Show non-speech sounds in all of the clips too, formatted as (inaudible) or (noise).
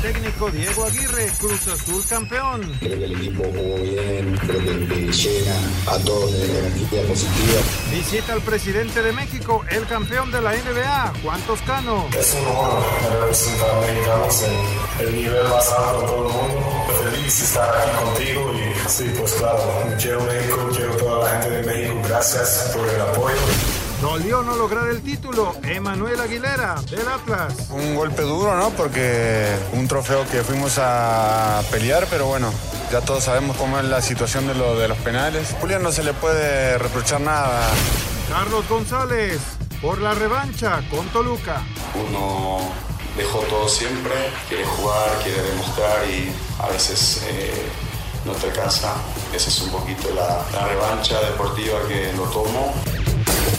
técnico Diego Aguirre, Cruz Azul campeón. Creo que el equipo jugó bien, creo que, llena a todos de energía positiva. Visita al presidente de México, el campeón de la NBA, Juan Toscano. Es un honor representar a mexicanos en el nivel más alto de todo el mundo. Feliz estar aquí contigo y sí, pues claro, quiero México, quiero toda la gente de México. Gracias por el apoyo. Dolió no lograr el título, Emanuel Aguilera, del Atlas. Un golpe duro, ¿no? Porque un trofeo que fuimos a pelear, pero bueno, ya todos sabemos cómo es la situación de, lo, de los penales. Julián no se le puede reprochar nada. Carlos González, por la revancha con Toluca. Uno dejó todo siempre, quiere jugar, quiere demostrar y a veces eh, no te alcanza. Esa es un poquito la, la revancha deportiva que lo tomo.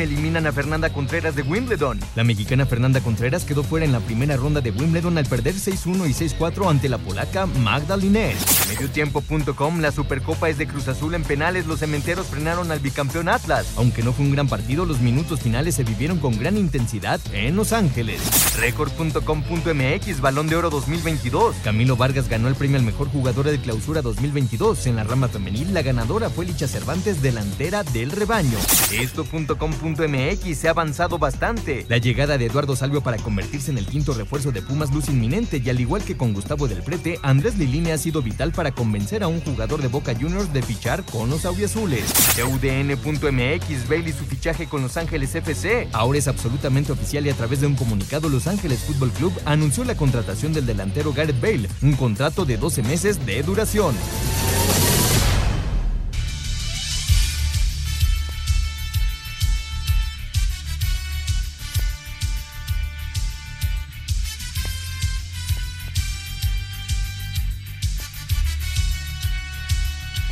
Eliminan a Fernanda Contreras de Wimbledon. La mexicana Fernanda Contreras quedó fuera en la primera ronda de Wimbledon al perder 6-1 y 6-4 ante la polaca Magda Linés. Mediotiempo.com La Supercopa es de Cruz Azul en penales. Los cementeros frenaron al bicampeón Atlas. Aunque no fue un gran partido, los minutos finales se vivieron con gran intensidad en Los Ángeles. Record.com.mx Balón de Oro 2022. Camilo Vargas ganó el premio al mejor jugador de clausura 2022. En la rama femenil, la ganadora fue Licha Cervantes, delantera del rebaño. Esto.com.mx se ha avanzado bastante. La llegada de Eduardo Salvio para convertirse en el quinto refuerzo de Pumas luz inminente y al igual que con Gustavo del Prete, Andrés Lilini ha sido vital para convencer a un jugador de Boca Juniors de fichar con los auriazules. UDN.mx Bailey su fichaje con Los Ángeles FC. Ahora es absolutamente oficial y a través de un comunicado Los Ángeles Fútbol Club anunció la contratación del delantero Gareth Bale, un contrato de 12 meses de duración.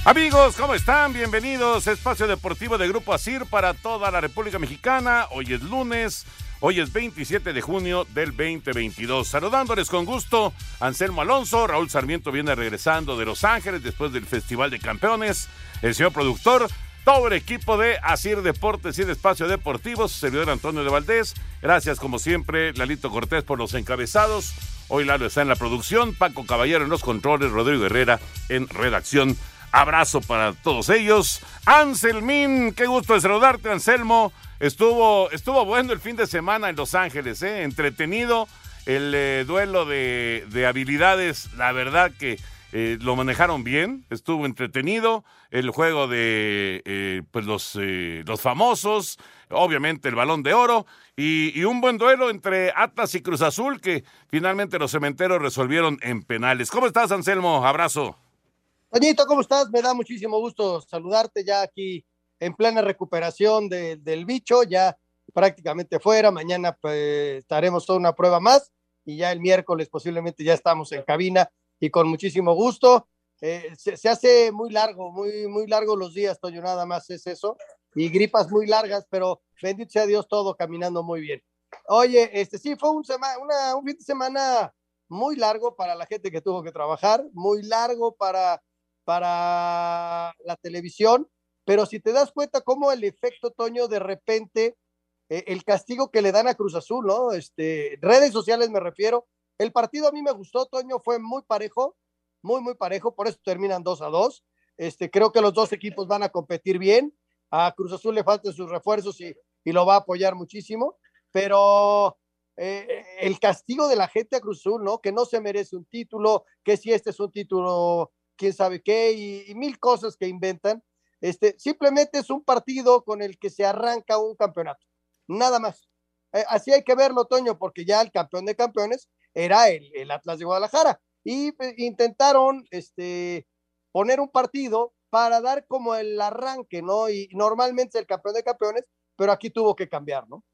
Amigos, ¿cómo están? Bienvenidos a Espacio Deportivo de Grupo ASIR para toda la República Mexicana. Hoy es lunes, hoy es 27 de junio del 2022. Saludándoles con gusto, Anselmo Alonso, Raúl Sarmiento viene regresando de Los Ángeles después del Festival de Campeones, el señor productor, todo el equipo de ASIR Deportes y de Espacio Deportivo, su servidor Antonio de Valdés. Gracias como siempre, Lalito Cortés por los encabezados. Hoy Lalo está en la producción, Paco Caballero en los controles, Rodrigo Herrera en redacción. Abrazo para todos ellos. Anselmín, qué gusto de saludarte, Anselmo. Estuvo, estuvo bueno el fin de semana en Los Ángeles, ¿eh? entretenido el eh, duelo de, de, habilidades. La verdad que eh, lo manejaron bien, estuvo entretenido. El juego de pues los, los famosos, obviamente el balón de oro y, un buen duelo entre Atlas y Cruz Azul que finalmente los cementeros resolvieron en penales. ¿Cómo estás, Anselmo? Abrazo. Toñito, ¿cómo estás? Me da muchísimo gusto saludarte ya aquí en plena recuperación de, del bicho, ya prácticamente fuera. Mañana pues, estaremos toda una prueba más y ya el miércoles posiblemente ya estamos en cabina y con muchísimo gusto. Eh, se, se, hace muy largo, muy, muy largo los días, Toño, nada más es eso. Y gripas muy largas, pero bendito sea Dios, todo caminando muy bien. Oye, este sí, fue un, sema, una, un fin de semana muy largo para la gente que tuvo que trabajar, muy largo para para la televisión, pero si te das cuenta cómo el efecto Toño de repente, eh, el castigo que le dan a Cruz Azul, ¿no? Este, redes sociales me refiero. El partido a mí me gustó, Toño, fue muy parejo, muy, muy parejo, por eso terminan 2 a 2. Este, creo que los dos equipos van a competir bien. A Cruz Azul le faltan sus refuerzos y, y lo va a apoyar muchísimo, pero eh, el castigo de la gente a Cruz Azul, ¿no? Que no se merece un título, que si este es un título quién sabe qué y, mil cosas que inventan. Este, simplemente es un partido con el que se arranca un campeonato, nada más. Eh, así hay que verlo, Toño, porque ya el campeón de campeones era el, el, Atlas de Guadalajara. y eh, intentaron este, poner un partido para dar como el arranque, ¿no? Y normalmente el campeón de campeones, pero aquí tuvo que cambiar, ¿no?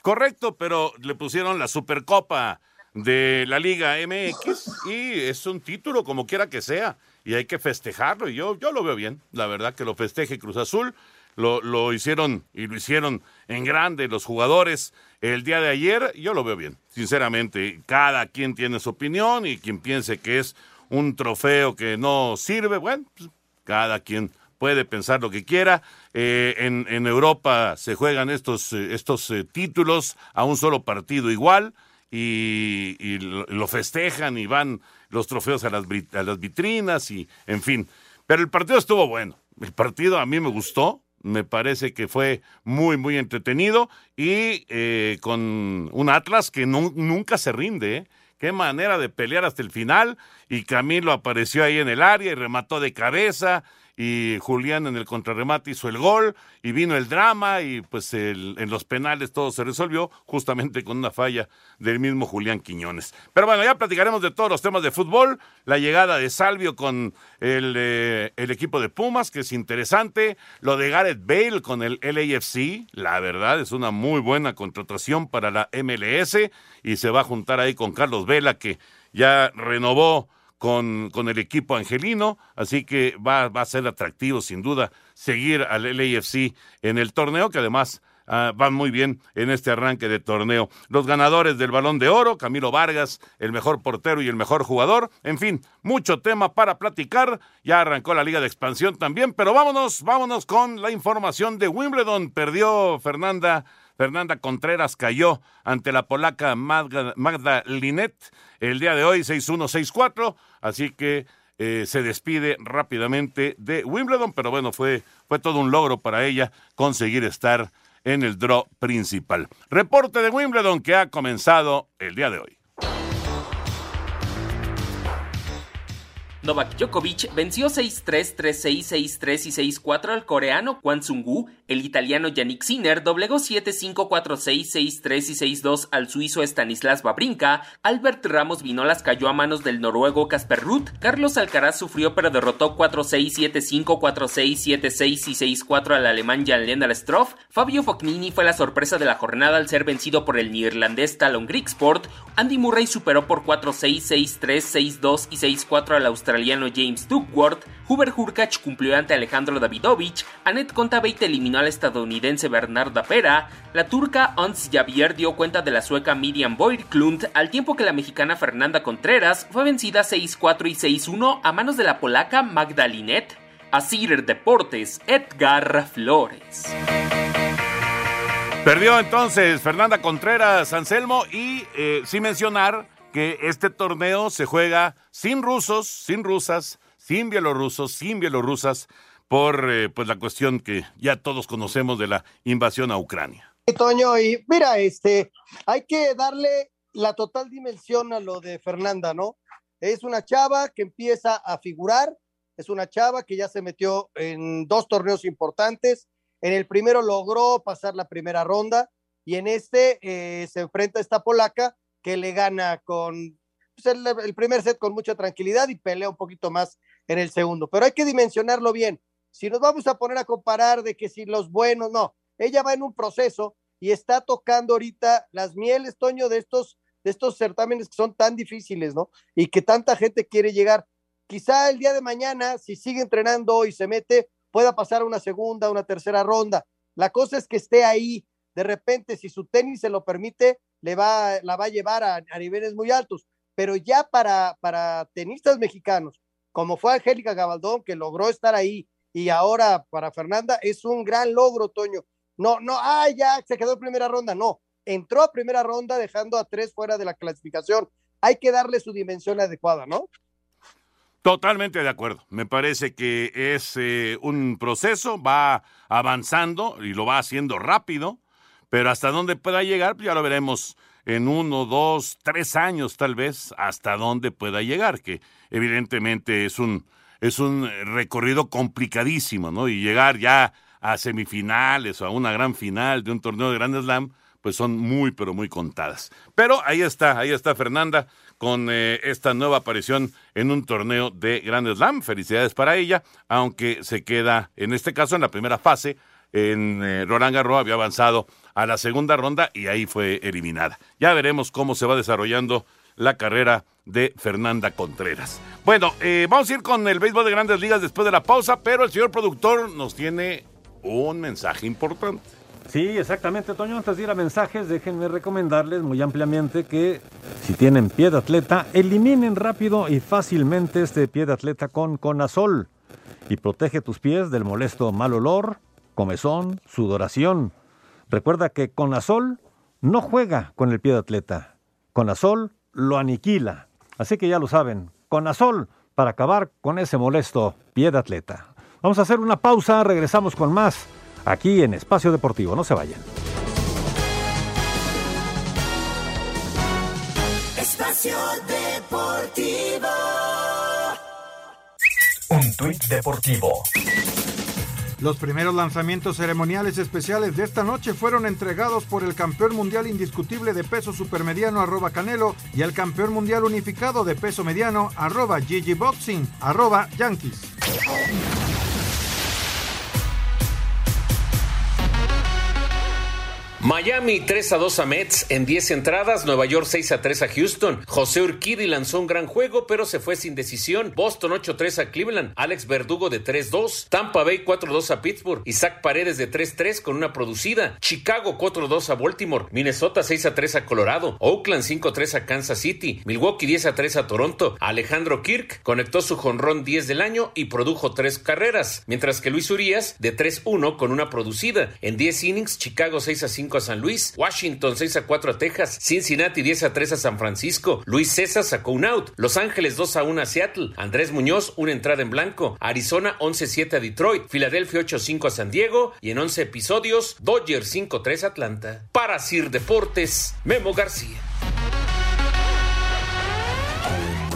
Correcto, pero le pusieron la Supercopa de la Liga MX y es un título como quiera que sea y hay que festejarlo y yo, yo lo veo bien, la verdad que lo festeje Cruz Azul, lo, lo hicieron y lo hicieron en grande los jugadores el día de ayer, yo lo veo bien, sinceramente, cada quien tiene su opinión y quien piense que es un trofeo que no sirve, bueno, pues, cada quien puede pensar lo que quiera. Eh, en, en, Europa se juegan estos, eh, estos eh, títulos a un solo partido igual y, y lo, festejan y van los trofeos a las, a las vitrinas y en fin. Pero el partido estuvo bueno. El partido a mí me gustó. Me parece que fue muy, muy entretenido y eh, con un Atlas que nunca se rinde. ¿eh? Qué manera de pelear hasta el final. Y Camilo apareció ahí en el área y remató de cabeza y Julián en el contrarremate hizo el gol y vino el drama y pues en los penales todo se resolvió justamente con una falla del mismo Julián Quiñones. Pero bueno, ya platicaremos de todos los temas de fútbol, la llegada de Salvio con el, eh, el equipo de Pumas, que es interesante, lo de Gareth Bale con el LAFC, la verdad es una muy buena contratación para la MLS y se va a juntar ahí con Carlos Vela que ya renovó con, con, el equipo angelino, así que va, va, a ser atractivo sin duda seguir al LAFC en el torneo, que además uh, van muy bien en este arranque de torneo. Los ganadores del balón de oro, Camilo Vargas, el mejor portero y el mejor jugador, en fin, mucho tema para platicar, ya arrancó la liga de expansión también, pero vámonos, vámonos con la información de Wimbledon, perdió Fernanda. Fernanda Contreras cayó ante la polaca Magda, Linet el día de hoy 6-1-6-4, así que eh, se despide rápidamente de Wimbledon, pero bueno, fue, fue todo un logro para ella conseguir estar en el draw principal. Reporte de Wimbledon que ha comenzado el día de hoy. Novak Djokovic venció 6-3, 3-6, 6-3 y 6-4 al coreano Kwon Sung-gu. El italiano Yannick Sinner doblegó 7-5, 4-6, 6-3 y 6-2 al suizo Stanislas Babrinka. Albert Ramos Vinolas cayó a manos del noruego Casper Ruth. Carlos Alcaraz sufrió pero derrotó 4-6, 7-5, 4-6, 7-6 y 6-4 al alemán Jan-Lennart Struff. Fabio Fognini fue la sorpresa de la jornada al ser vencido por el neerlandés Talon Grigsport. Andy Murray superó por 4-6, 6-3, 6-2 y 6-4 al australiano australiano James Duckworth, Huber Hurkacz cumplió ante Alejandro Davidovich, Annette Kontaveit eliminó al estadounidense Bernarda Pera, la turca Ons Javier dio cuenta de la sueca Miriam Boyrklund, al tiempo que la mexicana Fernanda Contreras fue vencida 6-4 y 6-1 a manos de la polaca Magdalinet. Asir Deportes, Edgar Flores. Perdió entonces Fernanda Contreras Anselmo y eh, sin mencionar que este torneo se juega sin rusos, sin rusas, sin bielorrusos, sin bielorrusas, por eh, pues la cuestión que ya todos conocemos de la invasión a Ucrania. Toño, y mira, este, hay que darle la total dimensión a lo de Fernanda, ¿no? Es una chava que empieza a figurar, es una chava que ya se metió en dos torneos importantes. En el primero logró pasar la primera ronda y en este eh, se enfrenta a esta polaca que le gana con pues, el, el, primer set con mucha tranquilidad y pelea un poquito más en el segundo. Pero hay que dimensionarlo bien. Si nos vamos a poner a comparar de que si los buenos, no, ella va en un proceso y está tocando ahorita las mieles, Toño, de estos, de estos certámenes que son tan difíciles, ¿no? Y que tanta gente quiere llegar. Quizá el día de mañana, si sigue entrenando y se mete, pueda pasar a una segunda, una tercera ronda. La cosa es que esté ahí. De repente, si su tenis se lo permite, le va, la va a llevar a, a niveles muy altos. Pero ya para, para tenistas mexicanos, como fue Angélica Gabaldón, que logró estar ahí, y ahora para Fernanda, es un gran logro, Toño. No, no, ah, ya se quedó en primera ronda, no. Entró a primera ronda dejando a tres fuera de la clasificación. Hay que darle su dimensión adecuada, ¿no? Totalmente de acuerdo. Me parece que es eh, un proceso, va avanzando y lo va haciendo rápido pero hasta dónde pueda llegar, pues ya lo veremos en uno, dos, tres años tal vez, hasta dónde pueda llegar, que evidentemente es un, es un recorrido complicadísimo, ¿no? Y llegar ya a semifinales o a una gran final de un torneo de Grand Slam, pues son muy, pero muy contadas. Pero ahí está, ahí está Fernanda con eh, esta nueva aparición en un torneo de Grand Slam. Felicidades para ella, aunque se queda, en este caso, en la primera fase. En eh, Roland Garros había avanzado a la segunda ronda y ahí fue eliminada. Ya veremos cómo se va desarrollando la carrera de Fernanda Contreras. Bueno, eh, vamos a ir con el béisbol de grandes ligas después de la pausa, pero el señor productor nos tiene un mensaje importante. Sí, exactamente, Toño. Antes de ir a mensajes, déjenme recomendarles muy ampliamente que si tienen pie de atleta, eliminen rápido y fácilmente este pie de atleta con Conazol y protege tus pies del molesto mal olor, comezón, sudoración. Recuerda que Conazol no juega con el pie de atleta. Conazol lo aniquila. Así que ya lo saben, Conazol para acabar con ese molesto pie de atleta. Vamos a hacer una pausa, regresamos con más aquí en Espacio Deportivo. No se vayan. Espacio Deportivo. Un tuit deportivo. Los primeros lanzamientos ceremoniales especiales de esta noche fueron entregados por el campeón mundial indiscutible de peso supermediano arroba Canelo y el campeón mundial unificado de peso mediano arroba Gigi Boxing arroba Yankees. Miami 3 a 2 a Mets en 10 entradas, Nueva York 6 a 3 a Houston. José Urquidi lanzó un gran juego, pero se fue sin decisión. Boston 8 a 3 a Cleveland, Alex Verdugo de 3 2, Tampa Bay 4 2 a Pittsburgh, Isaac Paredes de 3 3 con una producida, Chicago 4 2 a Baltimore, Minnesota 6 a 3 a Colorado, Oakland 5 3 a Kansas City, Milwaukee 10 a 3 a Toronto. Alejandro Kirk conectó su jonrón 10 del año y produjo 3 carreras, mientras que Luis Urias de 3 1 con una producida. En 10 innings, Chicago 6 a 5 a San Luis, Washington 6 a 4 a Texas, Cincinnati 10 a 3 a San Francisco, Luis César sacó un out, Los Ángeles 2 a 1 a Seattle, Andrés Muñoz una entrada en blanco, Arizona 11 7 a Detroit, Filadelfia 8 5 a San Diego y en 11 episodios Dodgers 5 3 a Atlanta. Para Sir Deportes, Memo García.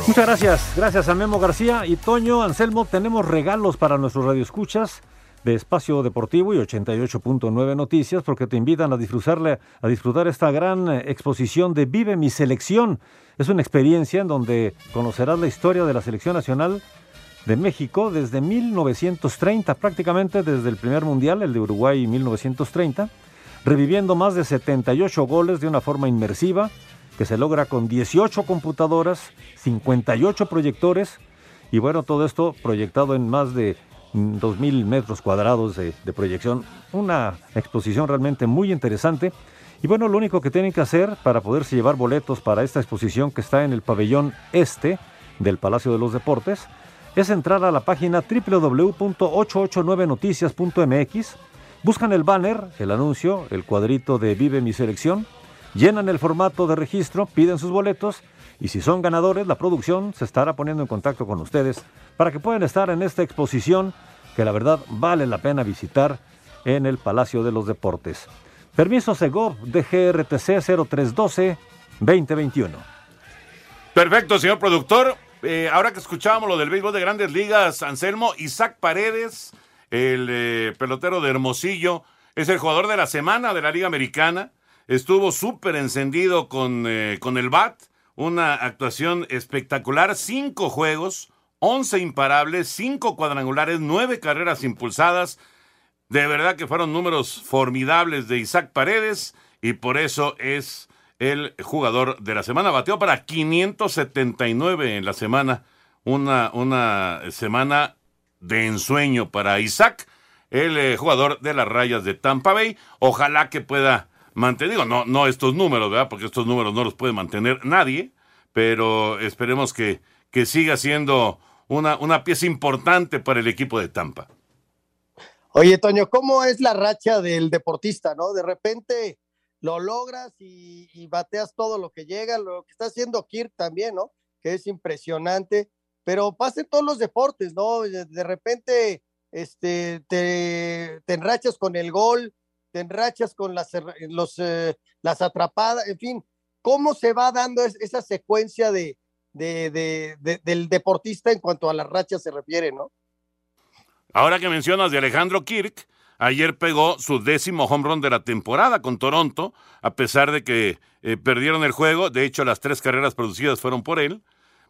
Muchas gracias, gracias a Memo García y Toño Anselmo. Tenemos regalos para nuestros radioescuchas de Espacio Deportivo y 88.9 Noticias porque te invitan a disfrutarle, a disfrutar esta gran eh, exposición de Vive mi selección. Es una experiencia en donde conocerás la historia de la selección nacional de México desde 1930, prácticamente desde el primer mundial, el de Uruguay 1930, reviviendo más de 78 goles de una forma inmersiva que se logra con 18 computadoras, 58 proyectores y bueno, todo esto proyectado en más de 2.000 metros cuadrados de, de, proyección. Una exposición realmente muy interesante. Y bueno, lo único que tienen que hacer para poderse llevar boletos para esta exposición que está en el pabellón este del Palacio de los Deportes es entrar a la página www.889noticias.mx, buscan el banner, el anuncio, el cuadrito de Vive mi selección, llenan el formato de registro, piden sus boletos y si son ganadores, la producción se estará poniendo en contacto con ustedes para que puedan estar en esta exposición que la verdad vale la pena visitar en el Palacio de los Deportes. Permiso Segov DGRTC 0312-2021. Perfecto, señor productor. Eh, ahora que escuchábamos lo del béisbol de grandes ligas, Anselmo, Isaac Paredes, el eh, pelotero de Hermosillo, es el jugador de la semana de la Liga Americana. Estuvo súper encendido con, eh, con el BAT una actuación espectacular, cinco juegos, once imparables, cinco cuadrangulares, nueve carreras impulsadas. De verdad que fueron números formidables de Isaac Paredes y por eso es el jugador de la semana. Bateó para 579 en la semana, una, una semana de ensueño para Isaac, el eh, jugador de las rayas de Tampa Bay. Ojalá que pueda mantenido, no, no estos números, ¿verdad? Porque estos números no los puede mantener nadie, pero esperemos que, que siga siendo una, una pieza importante para el equipo de Tampa. Oye, Toño, ¿cómo es la racha del deportista, no? De repente lo logras y, bateas todo lo que llega, lo que está haciendo Kirk también, ¿no? Que es impresionante, pero pasa en todos los deportes, ¿no? De repente este, te, te enrachas con el gol, te enrachas con las, los, eh, las atrapadas, en fin, ¿cómo se va dando es, esa secuencia de, de, de, de, del deportista en cuanto a las rachas se refiere, ¿no? Ahora que mencionas de Alejandro Kirk, ayer pegó su décimo home run de la temporada con Toronto, a pesar de que eh, perdieron el juego. De hecho, las tres carreras producidas fueron por él.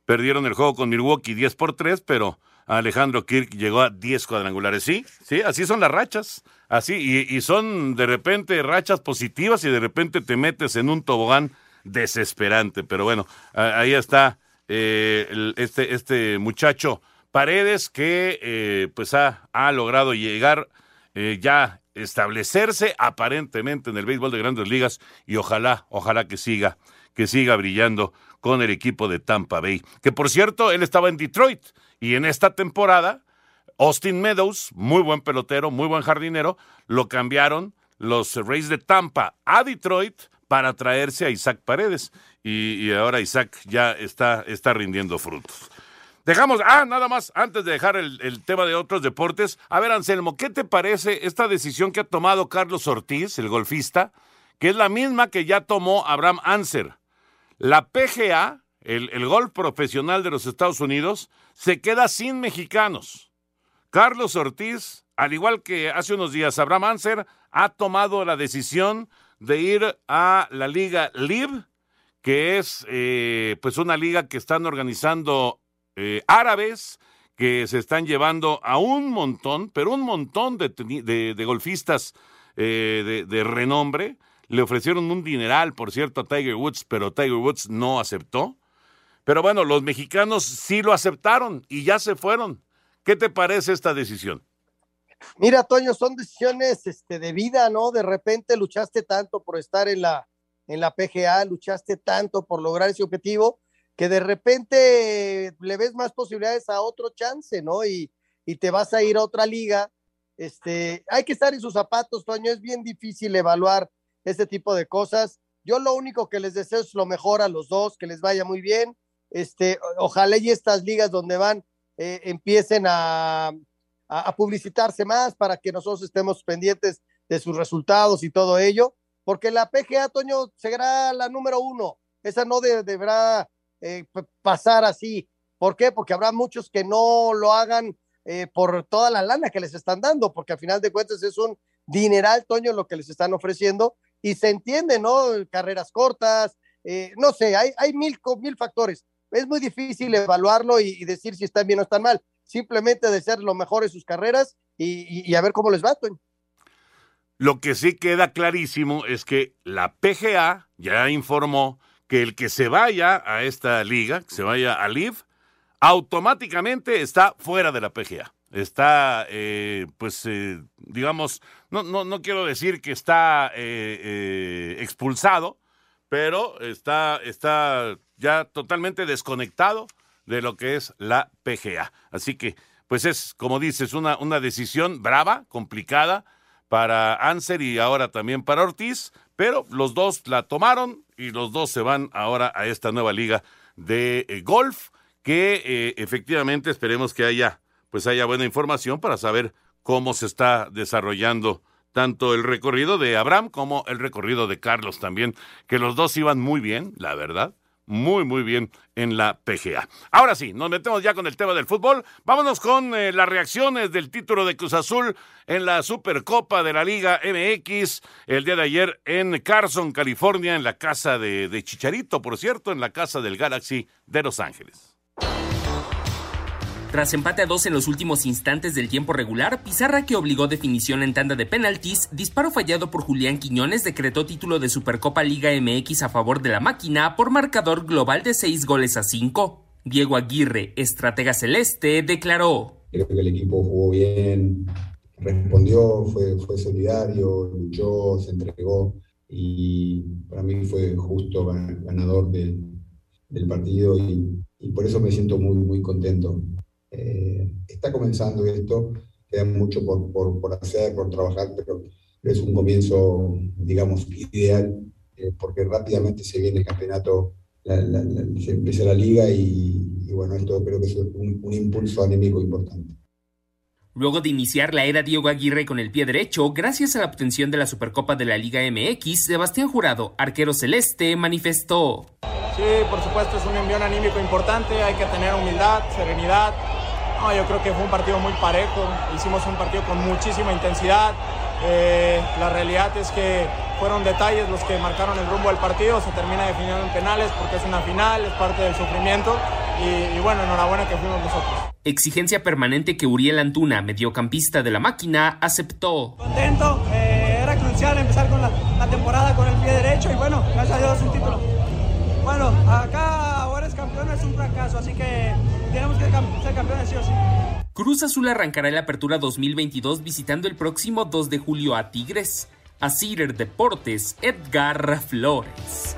Perdieron el juego con Milwaukee 10 por 3, pero Alejandro Kirk llegó a 10 cuadrangulares. Sí, sí, así son las rachas. Así, y, son de repente rachas positivas y de repente te metes en un tobogán desesperante. Pero bueno, ahí está eh, este, este muchacho Paredes que eh, pues ha, ha, logrado llegar eh, ya establecerse aparentemente en el béisbol de grandes ligas y ojalá, ojalá que siga, que siga brillando con el equipo de Tampa Bay. Que por cierto, él estaba en Detroit y en esta temporada, Austin Meadows, muy buen pelotero, muy buen jardinero, lo cambiaron los Rays de Tampa a Detroit para traerse a Isaac Paredes. Y, ahora Isaac ya está, está rindiendo frutos. Dejamos, ah, nada más, antes de dejar el, el, tema de otros deportes. A ver, Anselmo, ¿qué te parece esta decisión que ha tomado Carlos Ortiz, el golfista, que es la misma que ya tomó Abraham Anser? La PGA, el, el golf profesional de los Estados Unidos, se queda sin mexicanos. Carlos Ortiz, al igual que hace unos días Abraham Anser, ha tomado la decisión de ir a la liga LIV, que es eh, pues una liga que están organizando eh, árabes, que se están llevando a un montón, pero un montón de, de, golfistas eh, de, renombre. Le ofrecieron un dineral, por cierto, a Tiger Woods, pero Tiger Woods no aceptó. Pero bueno, los mexicanos sí lo aceptaron y ya se fueron. ¿Qué te parece esta decisión? Mira, Toño, son decisiones este, de vida, ¿no? De repente luchaste tanto por estar en la, en la PGA, luchaste tanto por lograr ese objetivo, que de repente le ves más posibilidades a otro chance, ¿no? Y, y te vas a ir a otra liga. Este, hay que estar en sus zapatos, Toño, es bien difícil evaluar este tipo de cosas. Yo lo único que les deseo es lo mejor a los dos, que les vaya muy bien. Este, ojalá y estas ligas donde van eh, empiecen a, a, publicitarse más para que nosotros estemos pendientes de sus resultados y todo ello, porque la PGA, Toño, será la número uno. Esa no deberá eh, pasar así. ¿Por qué? Porque habrá muchos que no lo hagan eh, por toda la lana que les están dando, porque al final de cuentas es un dineral, Toño, lo que les están ofreciendo, y se entiende, ¿no? Carreras cortas, eh, no sé, hay, hay mil, mil factores. Es muy difícil evaluarlo y, y decir si están bien o están mal simplemente de ser lo mejor en sus carreras y, a ver cómo les va, Lo que sí queda clarísimo es que la PGA ya informó que el que se vaya a esta liga, que se vaya a LIV, automáticamente está fuera de la PGA. Está, eh, pues, eh, digamos, no, no, no, quiero decir que está eh, expulsado, pero está, está ya totalmente desconectado de lo que es la PGA. Así que, pues es, como dices, una, una decisión brava, complicada para Anser y ahora también para Ortiz, pero los dos la tomaron y los dos se van ahora a esta nueva liga de eh, golf que eh, efectivamente esperemos que haya pues haya buena información para saber cómo se está desarrollando tanto el recorrido de Abraham como el recorrido de Carlos también, que los dos iban muy bien, la verdad muy, muy bien en la PGA. Ahora sí, nos metemos ya con el tema del fútbol. Vámonos con eh, las reacciones del título de Cruz Azul en la Supercopa de la Liga MX el día de ayer en Carson, California, en la casa de, de Chicharito, por cierto, en la casa del Galaxy de Los Ángeles. Tras empate a dos en los últimos instantes del tiempo regular, Pizarra que obligó definición en tanda de penaltis, disparo fallado por Julián Quiñones decretó título de Supercopa Liga MX a favor de la máquina por marcador global de seis goles a cinco. Diego Aguirre, estratega celeste, declaró. Creo que el equipo jugó bien, respondió, fue, solidario, luchó, se entregó y para mí fue justo ganador del partido y, y por eso me siento muy, muy contento. Eh, está comenzando esto, queda mucho por, por, hacer, por trabajar, pero es un comienzo, digamos, ideal, eh, porque rápidamente se viene el campeonato, se empieza la liga y, bueno, esto creo que es un, un impulso anémico importante. Luego de iniciar la era Diego Aguirre con el pie derecho, gracias a la obtención de la Supercopa de la Liga MX, Sebastián Jurado, arquero celeste, manifestó. Sí, por supuesto es un envío anímico importante, hay que tener humildad, serenidad, No, yo creo que fue un partido muy parejo, hicimos un partido con muchísima intensidad. Eh, la realidad es que fueron detalles los que marcaron el rumbo del partido, se termina definiendo en penales porque es una final, es parte del sufrimiento y, y bueno, enhorabuena que fuimos nosotros. Exigencia permanente que Uriel Antuna, mediocampista de la máquina, aceptó. Contento, eh, era crucial empezar con la, la, temporada con el pie derecho y bueno, gracias a Dios un título. Bueno, acá ahora es campeón, es un fracaso, así que tenemos que ser campeones sí o sí. Cruz Azul arrancará la apertura 2022 visitando el próximo 2 de julio a Tigres. A Cider Deportes, Edgar Flores.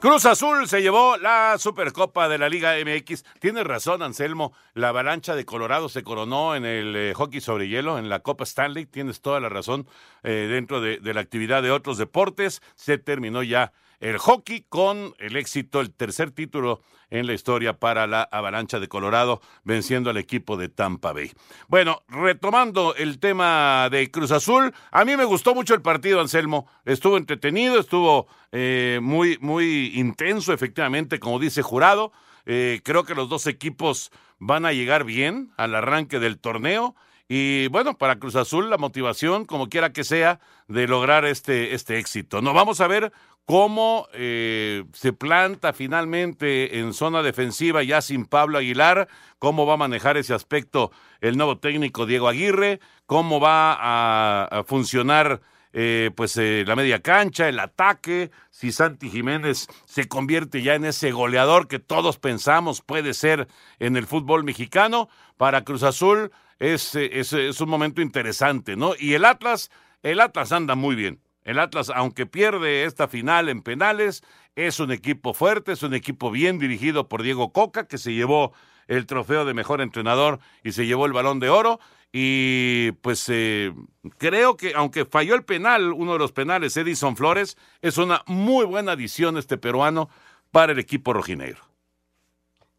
Cruz Azul se llevó la Supercopa de la Liga MX. Tienes razón, Anselmo. La avalancha de Colorado se coronó en el eh, hockey sobre hielo, en la Copa Stanley. Tienes toda la razón. Eh, dentro de, de la actividad de otros deportes, se terminó ya el hockey con el éxito, el tercer título en la historia para la Avalancha de Colorado, venciendo al equipo de Tampa Bay. Bueno, retomando el tema de Cruz Azul, a mí me gustó mucho el partido, Anselmo. Estuvo entretenido, estuvo eh, muy, muy intenso, efectivamente, como dice Jurado. Eh, creo que los dos equipos van a llegar bien al arranque del torneo. Y bueno, para Cruz Azul la motivación, como quiera que sea, de lograr este, este éxito. No vamos a ver cómo eh, se planta finalmente en zona defensiva ya sin Pablo Aguilar, cómo va a manejar ese aspecto el nuevo técnico Diego Aguirre, cómo va a, funcionar eh, pues eh, la media cancha, el ataque, si Santi Jiménez se convierte ya en ese goleador que todos pensamos puede ser en el fútbol mexicano, para Cruz Azul es, es un momento interesante, ¿no? Y el Atlas, el Atlas anda muy bien. El Atlas, aunque pierde esta final en penales, es un equipo fuerte, es un equipo bien dirigido por Diego Coca, que se llevó el trofeo de mejor entrenador y se llevó el balón de oro. Y pues eh, creo que, aunque falló el penal, uno de los penales, Edison Flores, es una muy buena adición este peruano para el equipo rojinegro.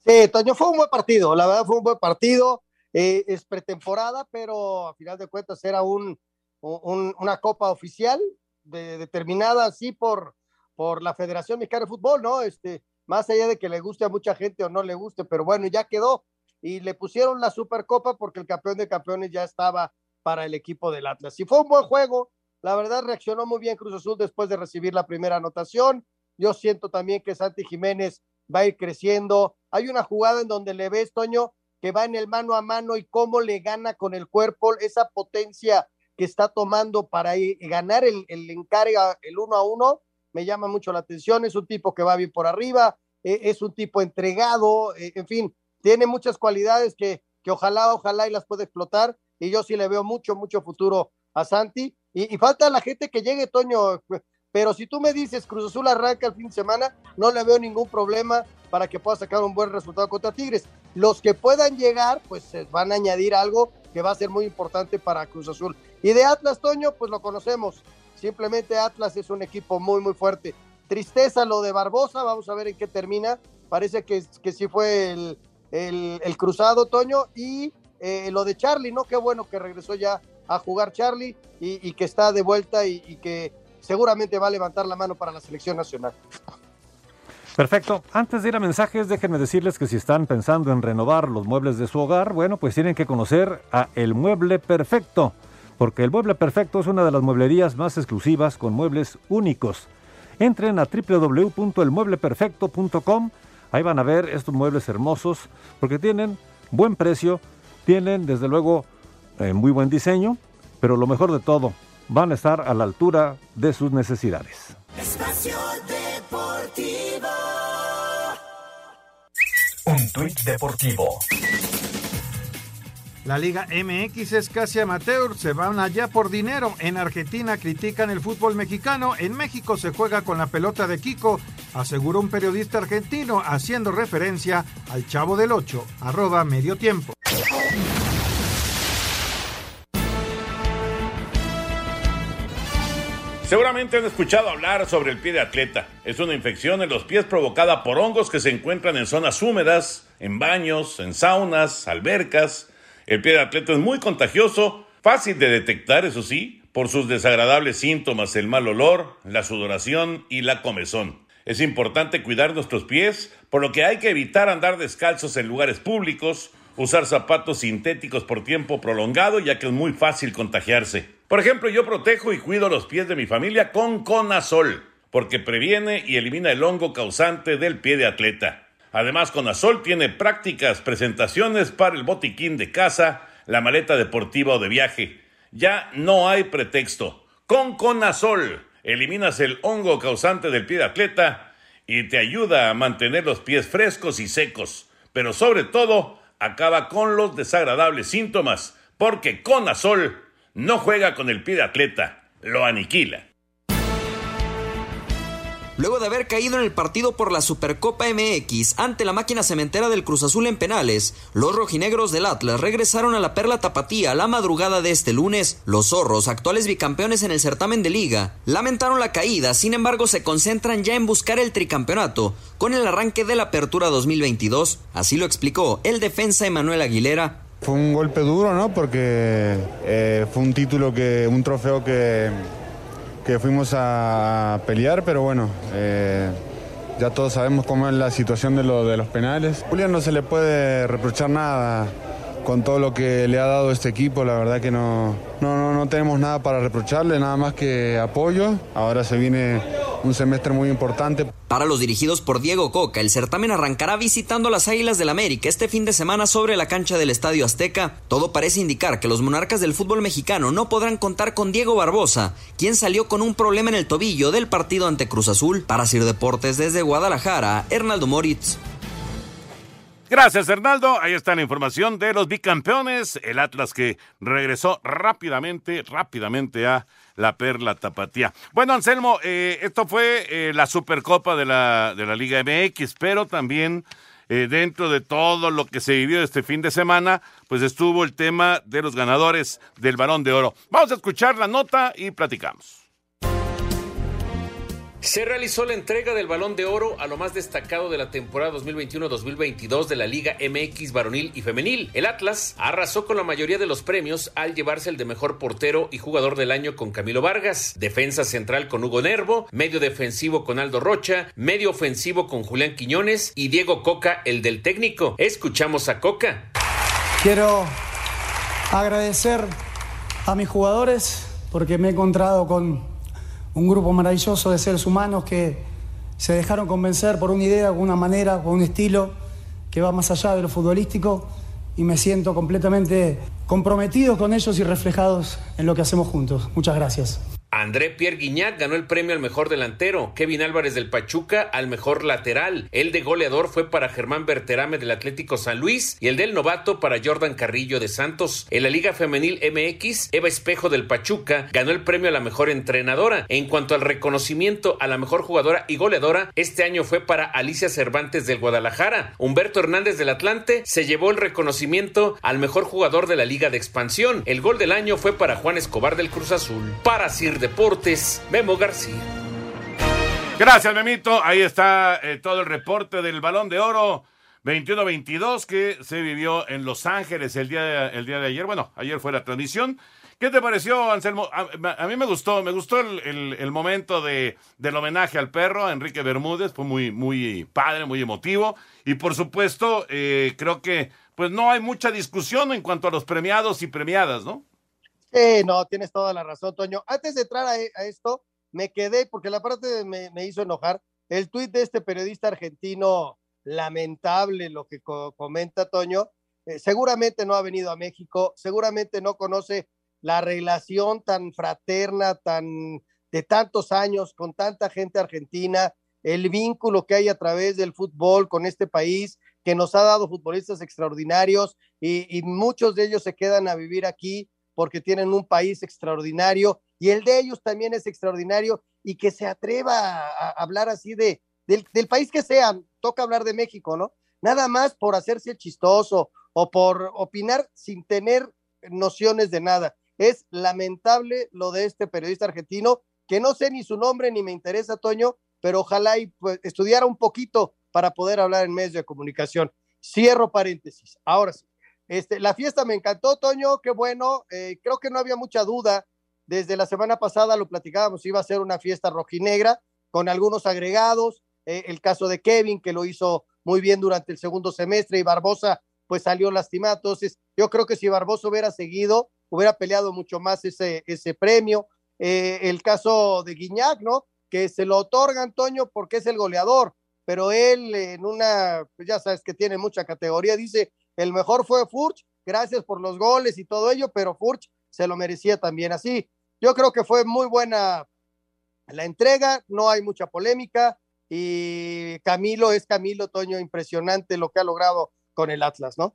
Sí, Toño, fue un buen partido, la verdad fue un buen partido. Eh, es pretemporada, pero a final de cuentas era un, un, una copa oficial de, determinada así por, por la Federación Mexicana de Fútbol, ¿no? Este, más allá de que le guste a mucha gente o no le guste, pero bueno, ya quedó. Y le pusieron la Supercopa porque el campeón de campeones ya estaba para el equipo del Atlas. Y fue un buen juego. La verdad, reaccionó muy bien Cruz Azul después de recibir la primera anotación. Yo siento también que Santi Jiménez va a ir creciendo. Hay una jugada en donde le ves, Toño, que va en el mano a mano y cómo le gana con el cuerpo esa potencia que está tomando para ganar el, el encarga, el uno a uno, me llama mucho la atención. Es un tipo que va bien por arriba, eh, es un tipo entregado, eh, en fin, tiene muchas cualidades que, que ojalá, ojalá y las pueda explotar. Y yo sí le veo mucho, mucho futuro a Santi. Y, y falta la gente que llegue, Toño. Pero si tú me dices Cruz Azul arranca el fin de semana, no le veo ningún problema para que pueda sacar un buen resultado contra Tigres. Los que puedan llegar, pues se van a añadir algo que va a ser muy importante para Cruz Azul. Y de Atlas, Toño, pues lo conocemos. Simplemente Atlas es un equipo muy, muy fuerte. Tristeza lo de Barbosa, vamos a ver en qué termina. Parece que, que sí fue el, el, cruzado, Toño. Y eh, lo de Charlie, ¿no? Qué bueno que regresó ya a jugar Charlie y, y que está de vuelta y, y que seguramente va a levantar la mano para la selección nacional. Perfecto. Antes de ir a mensajes, déjenme decirles que si están pensando en renovar los muebles de su hogar, bueno, pues tienen que conocer a El Mueble Perfecto, porque El Mueble Perfecto es una de las mueblerías más exclusivas con muebles únicos. Entren a www.elmuebleperfecto.com, ahí van a ver estos muebles hermosos, porque tienen buen precio, tienen desde luego eh, muy buen diseño, pero lo mejor de todo, van a estar a la altura de sus necesidades. Espacio. Un tuit deportivo. La Liga MX es casi amateur, se van allá por dinero. En Argentina critican el fútbol mexicano, en México se juega con la pelota de Kiko, aseguró un periodista argentino haciendo referencia al Chavo del Ocho, arroba medio tiempo. Seguramente han escuchado hablar sobre el pie de atleta. Es una infección en los pies provocada por hongos que se encuentran en zonas húmedas, en baños, en saunas, albercas. El pie de atleta es muy contagioso, fácil de detectar, eso sí, por sus desagradables síntomas, el mal olor, la sudoración y la comezón. Es importante cuidar nuestros pies, por lo que hay que evitar andar descalzos en lugares públicos, usar zapatos sintéticos por tiempo prolongado, ya que es muy fácil contagiarse. Por ejemplo, yo protejo y cuido los pies de mi familia con Conazol, porque previene y elimina el hongo causante del pie de atleta. Además, Conazol tiene prácticas presentaciones para el botiquín de casa, la maleta deportiva o de viaje. Ya no hay pretexto. Con Conazol eliminas el hongo causante del pie de atleta y te ayuda a mantener los pies frescos y secos. Pero sobre todo, acaba con los desagradables síntomas, porque Conazol no juega con el pie de atleta, lo aniquila. Luego de haber caído en el partido por la Supercopa MX ante la máquina cementera del Cruz Azul en penales, los rojinegros del Atlas regresaron a la Perla Tapatía la madrugada de este lunes. Los zorros, actuales bicampeones en el certamen de liga, lamentaron la caída, sin embargo se concentran ya en buscar el tricampeonato con el arranque de la Apertura 2022. Así lo explicó el defensa Emanuel Aguilera. Fue un golpe duro, ¿no? Porque eh, fue un título que, un trofeo que que fuimos a pelear, pero bueno, eh, ya todos sabemos cómo es la situación de, lo, de los penales. Julián no se le puede reprochar nada con todo lo que le ha dado este equipo, la verdad que no, no, no, no tenemos nada para reprocharle, nada más que apoyo. Ahora se viene un semestre muy importante. Para los dirigidos por Diego Coca, el certamen arrancará visitando las Águilas del América este fin de semana sobre la cancha del Estadio Azteca. Todo parece indicar que los monarcas del fútbol mexicano no podrán contar con Diego Barbosa, quien salió con un problema en el tobillo del partido ante Cruz Azul. Para Sir Deportes desde Guadalajara, Hernaldo Moritz. Gracias, Hernaldo. Ahí está la información de los bicampeones. El Atlas que regresó rápidamente, rápidamente a la Perla Tapatía. Bueno, Anselmo, eh, esto fue eh, la Supercopa de la, de la Liga MX, pero también eh, dentro de todo lo que se vivió este fin de semana, pues estuvo el tema de los ganadores del Balón de Oro. Vamos a escuchar la nota y platicamos. Se realizó la entrega del balón de oro a lo más destacado de la temporada 2021-2022 de la Liga MX varonil y femenil. El Atlas arrasó con la mayoría de los premios al llevarse el de mejor portero y jugador del año con Camilo Vargas, defensa central con Hugo Nervo, medio defensivo con Aldo Rocha, medio ofensivo con Julián Quiñones y Diego Coca, el del técnico. Escuchamos a Coca. Quiero agradecer a mis jugadores porque me he encontrado con un grupo maravilloso de seres humanos que se dejaron convencer por una idea, por una manera, por un estilo que va más allá de lo futbolístico y me siento completamente comprometido con ellos y reflejados en lo que hacemos juntos. Muchas gracias. André Pierre Guignac ganó el premio al mejor delantero, Kevin Álvarez del Pachuca al mejor lateral, el de goleador fue para Germán Berterame del Atlético San Luis y el del novato para Jordan Carrillo de Santos. En la Liga Femenil MX, Eva Espejo del Pachuca ganó el premio a la mejor entrenadora. En cuanto al reconocimiento a la mejor jugadora y goleadora, este año fue para Alicia Cervantes del Guadalajara. Humberto Hernández del Atlante se llevó el reconocimiento al mejor jugador de la Liga de Expansión. El gol del año fue para Juan Escobar del Cruz Azul. Para Sir Deportes, Memo García. Gracias, Memito. Ahí está eh, todo el reporte del Balón de Oro 21-22 que se vivió en Los Ángeles el día, de, el día de ayer. Bueno, ayer fue la transmisión. ¿Qué te pareció, Anselmo? A, mí me gustó, me gustó el, momento de, del homenaje al perro, Enrique Bermúdez, fue muy, muy padre, muy emotivo. Y por supuesto, eh, creo que pues no hay mucha discusión en cuanto a los premiados y premiadas, ¿no? No, tienes toda la razón, Toño. Antes de entrar a, esto, me quedé, porque la parte me, me, hizo enojar, el tuit de este periodista argentino, lamentable lo que comenta Toño, eh, seguramente no ha venido a México, seguramente no conoce la relación tan fraterna, tan de tantos años con tanta gente argentina, el vínculo que hay a través del fútbol con este país, que nos ha dado futbolistas extraordinarios y muchos de ellos se quedan a vivir aquí porque tienen un país extraordinario y el de ellos también es extraordinario y que se atreva a, hablar así de, del, país que sea, toca hablar de México, ¿no? Nada más por hacerse el chistoso o por opinar sin tener nociones de nada. Es lamentable lo de este periodista argentino, que no sé ni su nombre ni me interesa, Toño, pero ojalá y pues, estudiara un poquito para poder hablar en medios de comunicación. Cierro paréntesis. Ahora sí, este, la fiesta me encantó, Toño, qué bueno. Eh, creo que no había mucha duda. Desde la semana pasada lo platicábamos, iba a ser una fiesta rojinegra con algunos agregados. eh, el caso de Kevin, que lo hizo muy bien durante el segundo semestre, y Barbosa pues salió lastimado. Entonces, yo creo que si Barbosa hubiera seguido, hubiera peleado mucho más ese, ese premio. Eh, el caso de Guiñac, ¿no? Que se lo otorga Antonio porque es el goleador, pero él en una, pues ya sabes que tiene mucha categoría, dice, el mejor fue Furch, gracias por los goles y todo ello, pero Furch se lo merecía también así. Yo creo que fue muy buena la entrega, no hay mucha polémica y Camilo es Camilo Toño, impresionante lo que ha logrado con el Atlas, ¿no?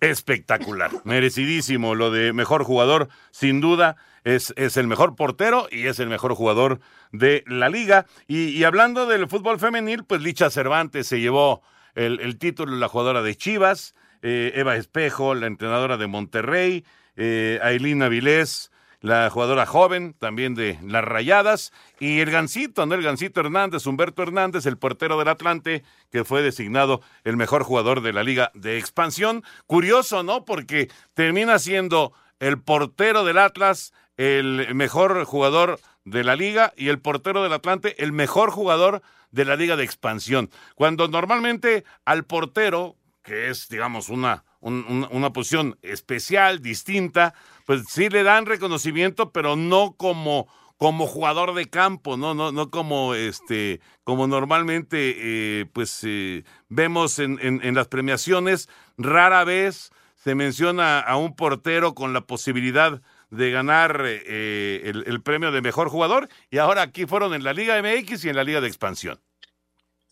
Espectacular, merecidísimo lo de mejor jugador, sin duda. Es, es, el mejor portero y es el mejor jugador de la liga. Y, hablando del fútbol femenil, pues Licha Cervantes se llevó el, el título, la jugadora de Chivas, eh, Eva Espejo, la entrenadora de Monterrey, eh, Ailina Vilés, la jugadora joven también de las Rayadas, y el Gancito, ¿no? El Gancito Hernández, Humberto Hernández, el portero del Atlante, que fue designado el mejor jugador de la Liga de Expansión. Curioso, ¿no? Porque termina siendo el portero del Atlas el mejor jugador de la liga y el portero del Atlante el mejor jugador de la liga de expansión. Cuando normalmente al portero, que es, digamos, una, una posición especial, distinta, pues sí le dan reconocimiento, pero no como como jugador de campo, no, no, no como este, como normalmente eh, pues eh, vemos en, en, las premiaciones, rara vez se menciona a un portero con la posibilidad de ganar eh, el, premio de mejor jugador y ahora aquí fueron en la Liga MX y en la Liga de Expansión.